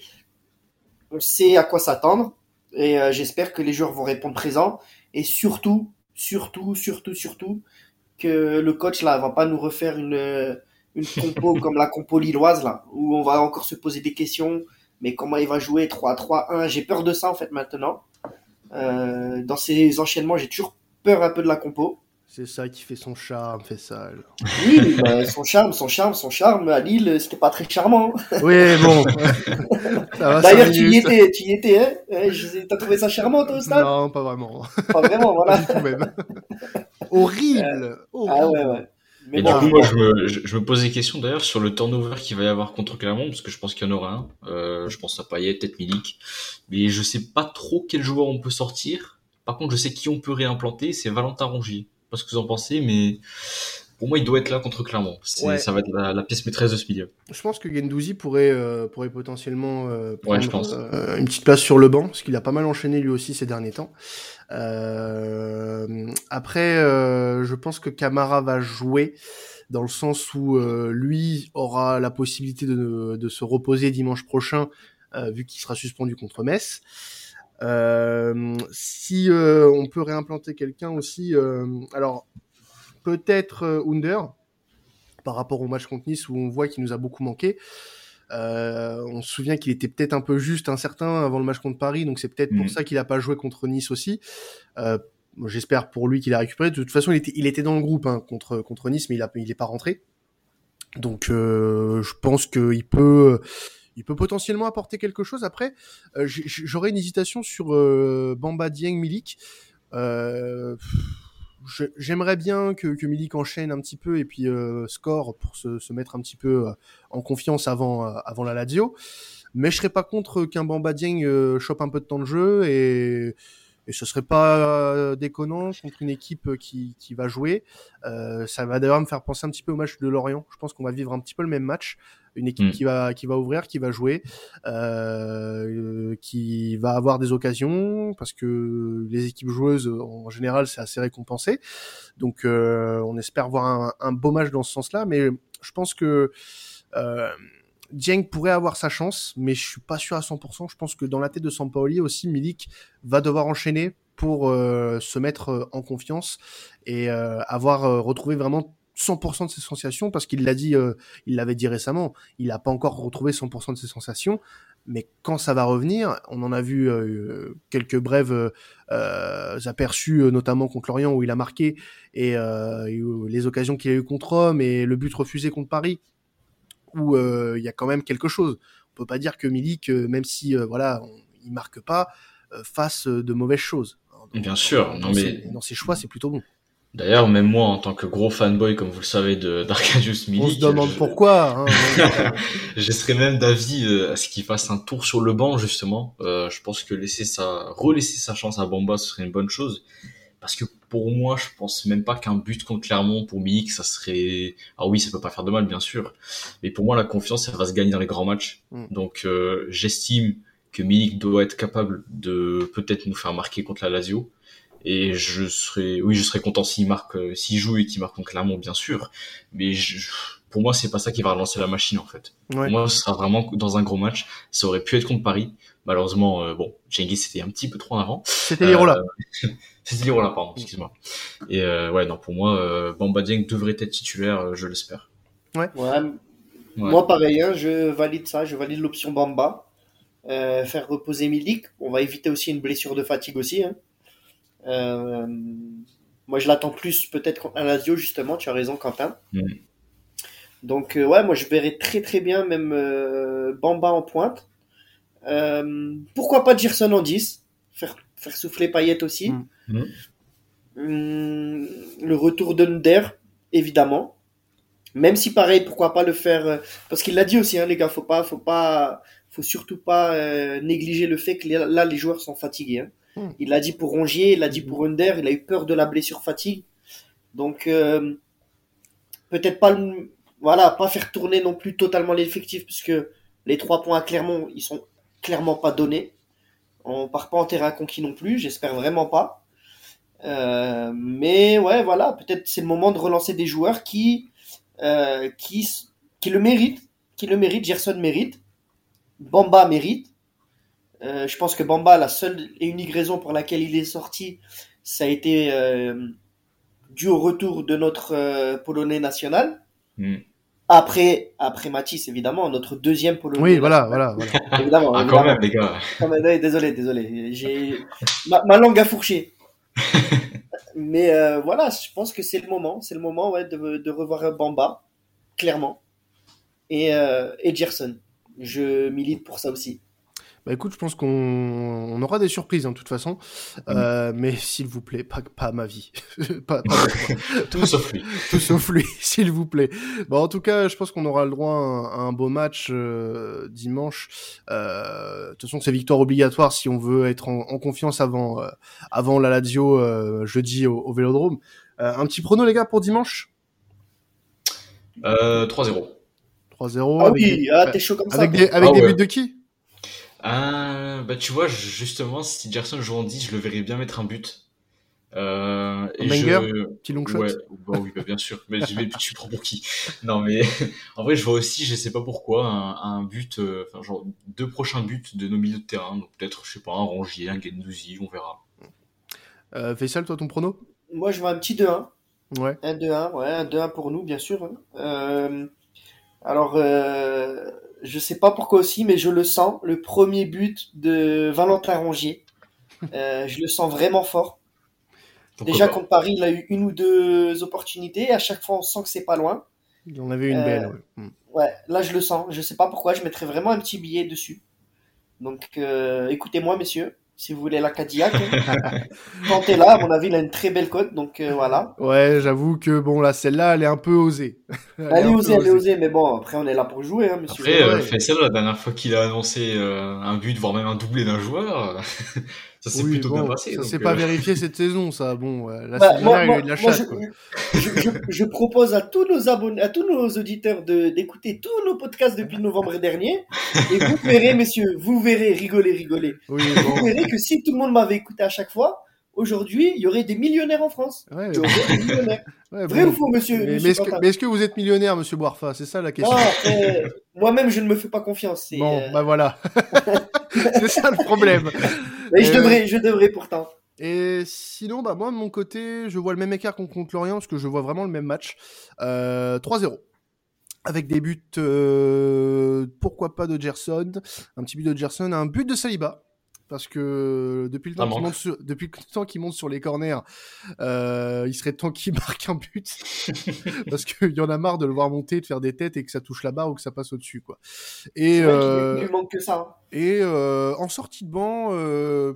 on sait à quoi s'attendre, et euh, j'espère que les joueurs vont répondre présent, et surtout, surtout, surtout, surtout, que le coach là va pas nous refaire une une compo comme la compo lilloise là, où on va encore se poser des questions. Mais comment il va jouer 3-3-1 J'ai peur de ça en fait maintenant. Euh, dans ces enchaînements, j'ai toujours peur un peu de la compo. C'est ça qui fait son charme, fait ça. Oui, bah, son charme, son charme, son charme. À Lille, c'était pas très charmant. Oui, bon. D'ailleurs, tu y étais, tu y étais, hein T'as trouvé ça charmant, toi, au stade? Non, pas vraiment. Pas vraiment, voilà. Horrible. Horrible. Ah ouais, ouais. Mais du coup, moi, je me, je, me pose des questions d'ailleurs sur le turnover qu'il va y avoir contre Clermont, parce que je pense qu'il y en aura un. Euh, je pense à Payet, peut-être Milik. Mais je sais pas trop quel joueur on peut sortir. Par contre, je sais qui on peut réimplanter, c'est Valentin Rongier. Pas ce que vous en pensez, mais pour moi, il doit être là contre Clermont. Ça va être la, pièce maîtresse de ce milieu. Je pense que Gendouzi pourrait, euh, pourrait potentiellement euh, prendre pense. Euh, une petite place sur le banc, parce qu'il a pas mal enchaîné lui aussi ces derniers temps. Euh, après, euh, je pense que Camara va jouer dans le sens où euh, lui aura la possibilité de, de, se reposer dimanche prochain, vu qu'il sera suspendu contre Metz. si on peut réimplanter quelqu'un aussi, alors peut-être Under par rapport au match contre Nice où on voit qu'il nous a beaucoup manqué. Euh, on se souvient qu'il était peut-être un peu juste incertain avant le match contre Paris, donc c'est peut-être pour mm. ça qu'il a pas joué contre Nice aussi. Euh, J'espère pour lui qu'il a récupéré. De toute façon, il était, il était dans le groupe hein, contre contre Nice, mais il a, il est pas rentré. Donc, euh, je pense qu'il peut, il peut potentiellement apporter quelque chose. Après, euh, j'aurais une hésitation sur euh, Bamba Dieng Milik. Euh, j'aimerais bien que, que Milik enchaîne un petit peu et puis euh, score pour se, se, mettre un petit peu euh, en confiance avant, euh, avant la Lazio. Mais je serais pas contre qu'un Bamba Dieng chope un peu de temps de jeu et, et ce serait pas déconnant contre une équipe qui, qui va jouer. ça va d'ailleurs me faire penser un petit peu au match de Lorient. Je pense qu'on va vivre un petit peu le même match une équipe mm. qui va qui va ouvrir, qui va jouer, euh, qui va avoir des occasions parce que les équipes joueuses en général c'est assez récompensé. Donc euh, on espère voir un, un, beau match dans ce sens-là, mais je pense que euh, Dieng pourrait avoir sa chance, mais je suis pas sûr à 100%. Je pense que dans la tête de Sampaoli aussi, Milik va devoir enchaîner pour euh, se mettre en confiance et euh, avoir retrouvé vraiment 100% de ses sensations parce qu'il l'a dit, euh, il l'avait dit récemment, il n'a pas encore retrouvé 100% de ses sensations, mais quand ça va revenir, on en a vu euh, quelques brèves euh, aperçus, notamment contre Lorient où il a marqué et, les occasions qu'il a eu contre Rome et le but refusé contre Paris où il y a quand même quelque chose. On peut pas dire que Milik, même si voilà, il marque pas, fasse de mauvaises choses. Bien sûr, non mais dans ses choix, c'est plutôt bon. D'ailleurs, même moi, en tant que gros fanboy, comme vous le savez, de d'Arcadius Milik, on se demande pourquoi. Hein, je serais même d'avis euh, à ce qu'il fasse un tour sur le banc justement. Euh, je pense que laisser sa, relaisser sa chance à Bamba, ce serait une bonne chose. Parce que pour moi, je pense même pas qu'un but contre Clermont pour Milik, ça serait. Ah oui, ça peut pas faire de mal, bien sûr. Mais pour moi, la confiance, elle va se gagner dans les grands matchs. Mm. Donc, euh, j'estime que Milik doit être capable de peut-être nous faire marquer contre la Lazio et je serais oui je serais content s'il marque euh, s'il joue et qu'il marque donc Clermont bien sûr. Mais je, pour moi c'est pas ça qui va relancer la machine en fait. Pour moi ce sera vraiment dans un gros match. Ça aurait pu être contre Paris. Malheureusement euh, bon Cengiz c'était un petit peu trop en avant. C'était l'Irola euh, c'était l'Irola pardon excuse-moi. Et euh, ouais non pour moi euh, Bamba Dieng devrait être titulaire je l'espère. Ouais. ouais. moi pareil hein, je valide ça je valide l'option Bamba. Faire reposer Milik. On va éviter aussi une blessure de fatigue aussi hein. Euh, moi, je l'attends plus peut-être à Lazio, justement. Tu as raison, Quentin. Donc, euh, ouais, moi, je verrais très très bien même euh, Bamba en pointe. pourquoi pas Gerson en 10 faire, faire souffler Payet aussi. Mm. Mm. le retour de Nder, évidemment. Même si pareil, pourquoi pas le faire Parce qu'il l'a dit aussi, hein, les gars, faut pas, faut pas, faut surtout pas négliger le fait que là, les joueurs sont fatigués. Hein. Hmm. Il l'a dit pour Rongier, il l'a dit pour Under, il a eu peur de la blessure fatigue. Donc euh, peut-être pas voilà, pas faire tourner non plus totalement l'effectif puisque les trois points à Clermont, ils sont clairement pas donnés. On part pas en terrain conquis non plus, j'espère vraiment pas. Euh, mais ouais, voilà, peut-être c'est le moment de relancer des joueurs qui euh, qui qui le méritent, qui le méritent. Gerson mérite, Bamba mérite. Euh, je pense que Bamba, la seule et unique raison pour laquelle il est sorti, ça a été euh, dû au retour de notre euh, Polonais national. Hmm. Après, après Matisse, évidemment, notre deuxième Polonais. Oui, voilà, voilà, voilà. évidemment, ah, quand même, les gars. désolé, désolé. J'ai ma, langue a fourché. Mais voilà, je pense que c'est le moment, c'est le moment ouais, de, de revoir Bamba, clairement, et, et Gerson. Je milite pour ça aussi. Bah écoute, je pense qu'on aura des surprises, en hein, toute façon. Euh, mais s'il vous plaît, pas, pas ma vie. pas, Tout sauf lui. Tout sauf lui, s'il vous plaît. Bon, en tout cas, je pense qu'on aura le droit à un, beau match euh, dimanche. Euh, de toute façon, c'est victoire obligatoire si on veut être en, confiance avant, euh, avant la Lazio euh, jeudi au, au Vélodrome. un petit prono, les gars, pour dimanche? 3-0. 3-0. Ah oui, ah, t'es chaud comme ça. Avec des, avec ah des buts de qui? Ah, bah tu vois, justement, si Gerson joue en 10, je le verrais bien mettre un but. Euh, et je... petit long shot. Ouais, bah oui, bah bien sûr. Mais je vais, tu prends pour qui? Non, mais en vrai, je vois aussi, je sais pas pourquoi, un, un but, euh, enfin genre deux prochains buts de nos milieux de terrain. Donc peut-être, je sais pas, un Rongier, un Gendouzi, on verra. Euh, Faisal, toi, ton prono? Moi, je vois un petit 2-1. Ouais. Un 2-1, ouais, un 2-1 pour nous, bien sûr. Hein. Euh, alors, euh, je sais pas pourquoi aussi, mais je le sens. Le premier but de Valentin Rongier, euh, je le sens vraiment fort. Déjà contre Paris, il a eu une ou deux opportunités. À chaque fois, on sent que c'est pas loin. Il en avait une euh, belle. Ouais. Hmm. ouais. là je le sens. Je sais pas pourquoi. Je mettrais vraiment un petit billet dessus. Donc, euh, écoutez-moi, messieurs si vous voulez la Cadillac. Tentez là, à mon avis, il a une très belle cote, donc euh, voilà. Ouais, j'avoue que bon, là, celle-là, elle est un peu osée. Elle, est, osée, elle est osée, mais bon, après, on est là pour jouer, hein, monsieur. Après, euh, Faisal, la dernière fois qu'il a annoncé euh, un but, voire même un doublé d'un joueur, ça s'est plutôt bien passé. Ça s'est pas vérifié cette saison, ça. Bon, là, bah, moi, il a eu de la chatte. Je, je, je, propose à tous nos abonnés, à tous nos auditeurs de d'écouter tous nos podcasts depuis novembre dernier, et vous verrez, messieurs, vous verrez, rigoler, rigoler. Oui, bon. Vous verrez que si tout le monde m'avait écouté à chaque fois, aujourd'hui, il y aurait des millionnaires en France. Ouais, des millionnaires. Vrai ou faux, monsieur Mais, mais est-ce que, vous êtes millionnaire, monsieur Boirfa? C'est ça la question. Moi-même, je ne me fais pas confiance. Bon, euh... bah voilà. c'est ça le problème. Mais je, devrais, je devrais pourtant. Et sinon, bah moi de mon côté, je vois le même écart qu'on contre Lorient parce que je vois vraiment le même match. Euh, 3-0 avec des buts, euh, pourquoi pas de Gerson, un petit but de Gerson, un but de Saliba, parce que depuis le temps qu'il monte sur, depuis le temps qu'il monte sur les corners, euh, il serait temps qu'il marque un but, parce qu'il y en a marre de le voir monter, de faire des têtes et que ça touche la barre ou que ça passe au-dessus, quoi. Et euh, il lui manque que ça. Hein. Et euh, en sortie de banc, euh,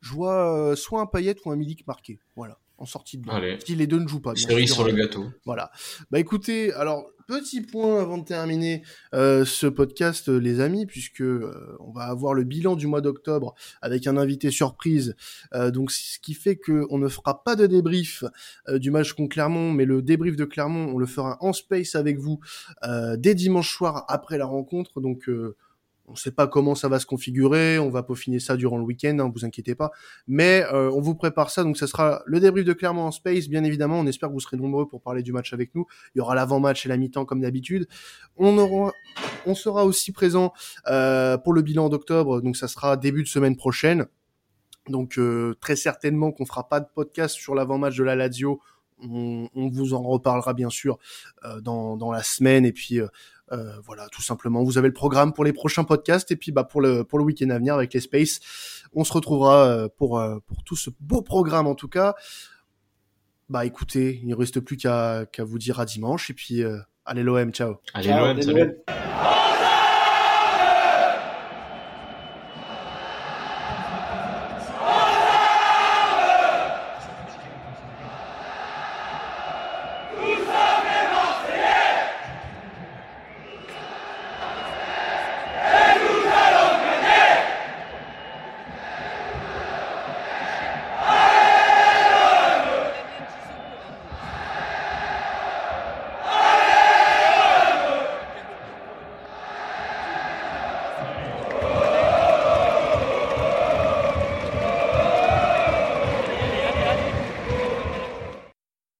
je vois soit un Payet ou un Milik marqué, voilà en sortie de banc. Si les deux ne jouent pas. Cerise sur le gâteau. Voilà. Bah écoutez, alors petit point avant de terminer euh, ce podcast, euh, les amis, puisque euh, on va avoir le bilan du mois d'octobre avec un invité surprise. donc, ce qui fait que on ne fera pas de débrief du match contre Clermont, mais le débrief de Clermont, on le fera en space avec vous dès dimanche soir après la rencontre. Donc on ne sait pas comment ça va se configurer, on va peaufiner ça durant le week-end, hein, vous inquiétez pas. Mais euh, on vous prépare ça, donc ça sera le débrief de Clermont en space, bien évidemment. On espère que vous serez nombreux pour parler du match avec nous. Il y aura l'avant-match et la mi-temps comme d'habitude. On aura, on sera aussi présent euh, pour le bilan d'octobre, donc ça sera début de semaine prochaine. Donc euh, très certainement qu'on fera pas de podcast sur l'avant-match de la Lazio. On, on, vous en reparlera bien sûr dans, dans la semaine et puis euh, voilà, tout simplement. Vous avez le programme pour les prochains podcasts et puis bah pour le pour le week-end à venir avec les Space, on se retrouvera euh, pour euh, pour tout ce beau programme en tout cas. Bah écoutez, il ne reste plus qu'à qu'à vous dire à dimanche et puis allez l'OM, ciao. Allez l'OM, salut.